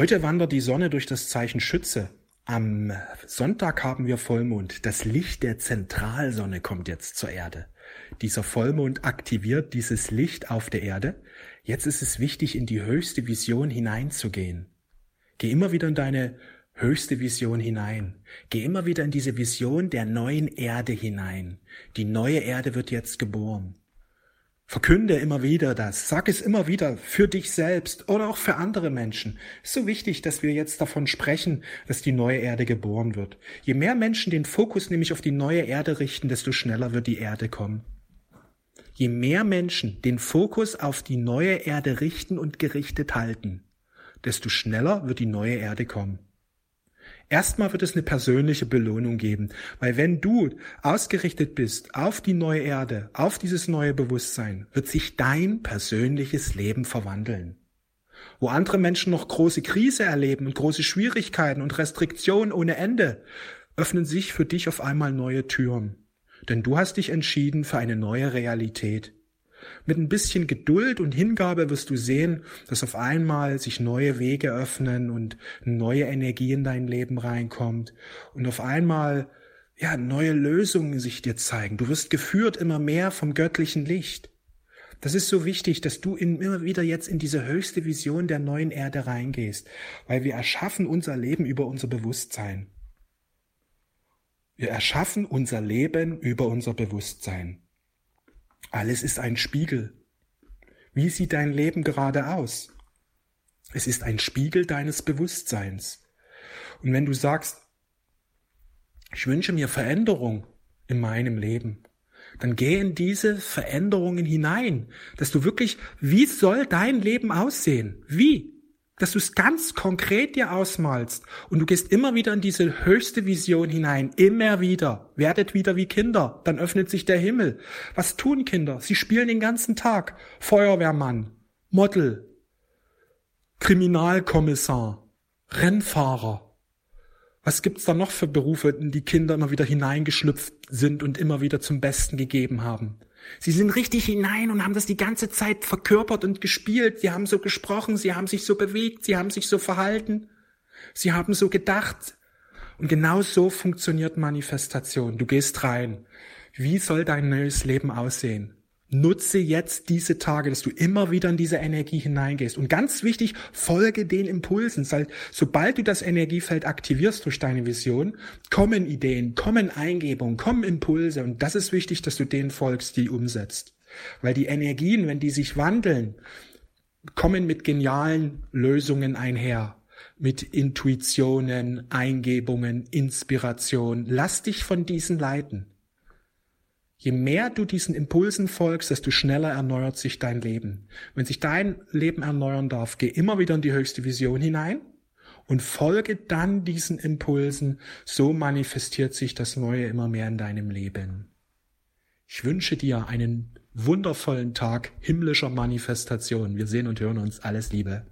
Heute wandert die Sonne durch das Zeichen Schütze. Am Sonntag haben wir Vollmond. Das Licht der Zentralsonne kommt jetzt zur Erde. Dieser Vollmond aktiviert dieses Licht auf der Erde. Jetzt ist es wichtig, in die höchste Vision hineinzugehen. Geh immer wieder in deine höchste Vision hinein. Geh immer wieder in diese Vision der neuen Erde hinein. Die neue Erde wird jetzt geboren. Verkünde immer wieder das. Sag es immer wieder für dich selbst oder auch für andere Menschen. ist so wichtig, dass wir jetzt davon sprechen, dass die neue Erde geboren wird. Je mehr Menschen den Fokus nämlich auf die neue Erde richten, desto schneller wird die Erde kommen. Je mehr Menschen den Fokus auf die neue Erde richten und gerichtet halten, desto schneller wird die neue Erde kommen. Erstmal wird es eine persönliche Belohnung geben, weil wenn du ausgerichtet bist auf die neue Erde, auf dieses neue Bewusstsein, wird sich dein persönliches Leben verwandeln. Wo andere Menschen noch große Krise erleben und große Schwierigkeiten und Restriktionen ohne Ende, öffnen sich für dich auf einmal neue Türen. Denn du hast dich entschieden für eine neue Realität. Mit ein bisschen Geduld und Hingabe wirst du sehen, dass auf einmal sich neue Wege öffnen und neue Energie in dein Leben reinkommt und auf einmal ja, neue Lösungen sich dir zeigen. Du wirst geführt immer mehr vom göttlichen Licht. Das ist so wichtig, dass du immer wieder jetzt in diese höchste Vision der neuen Erde reingehst, weil wir erschaffen unser Leben über unser Bewusstsein. Wir erschaffen unser Leben über unser Bewusstsein. Alles ist ein Spiegel. Wie sieht dein Leben gerade aus? Es ist ein Spiegel deines Bewusstseins. Und wenn du sagst, ich wünsche mir Veränderung in meinem Leben, dann geh in diese Veränderungen hinein, dass du wirklich, wie soll dein Leben aussehen? Wie? Dass du es ganz konkret dir ausmalst und du gehst immer wieder in diese höchste Vision hinein, immer wieder, werdet wieder wie Kinder, dann öffnet sich der Himmel. Was tun Kinder? Sie spielen den ganzen Tag. Feuerwehrmann, Model, Kriminalkommissar, Rennfahrer. Was gibt's da noch für Berufe, in die Kinder immer wieder hineingeschlüpft sind und immer wieder zum Besten gegeben haben? Sie sind richtig hinein und haben das die ganze Zeit verkörpert und gespielt. Sie haben so gesprochen, sie haben sich so bewegt, sie haben sich so verhalten, sie haben so gedacht. Und genau so funktioniert Manifestation. Du gehst rein. Wie soll dein neues Leben aussehen? Nutze jetzt diese Tage, dass du immer wieder in diese Energie hineingehst. Und ganz wichtig, folge den Impulsen. Sobald du das Energiefeld aktivierst durch deine Vision, kommen Ideen, kommen Eingebungen, kommen Impulse. Und das ist wichtig, dass du denen folgst, die umsetzt. Weil die Energien, wenn die sich wandeln, kommen mit genialen Lösungen einher mit Intuitionen, Eingebungen, Inspiration. Lass dich von diesen leiten. Je mehr du diesen Impulsen folgst, desto schneller erneuert sich dein Leben. Wenn sich dein Leben erneuern darf, geh immer wieder in die höchste Vision hinein und folge dann diesen Impulsen. So manifestiert sich das Neue immer mehr in deinem Leben. Ich wünsche dir einen wundervollen Tag himmlischer Manifestation. Wir sehen und hören uns. Alles Liebe.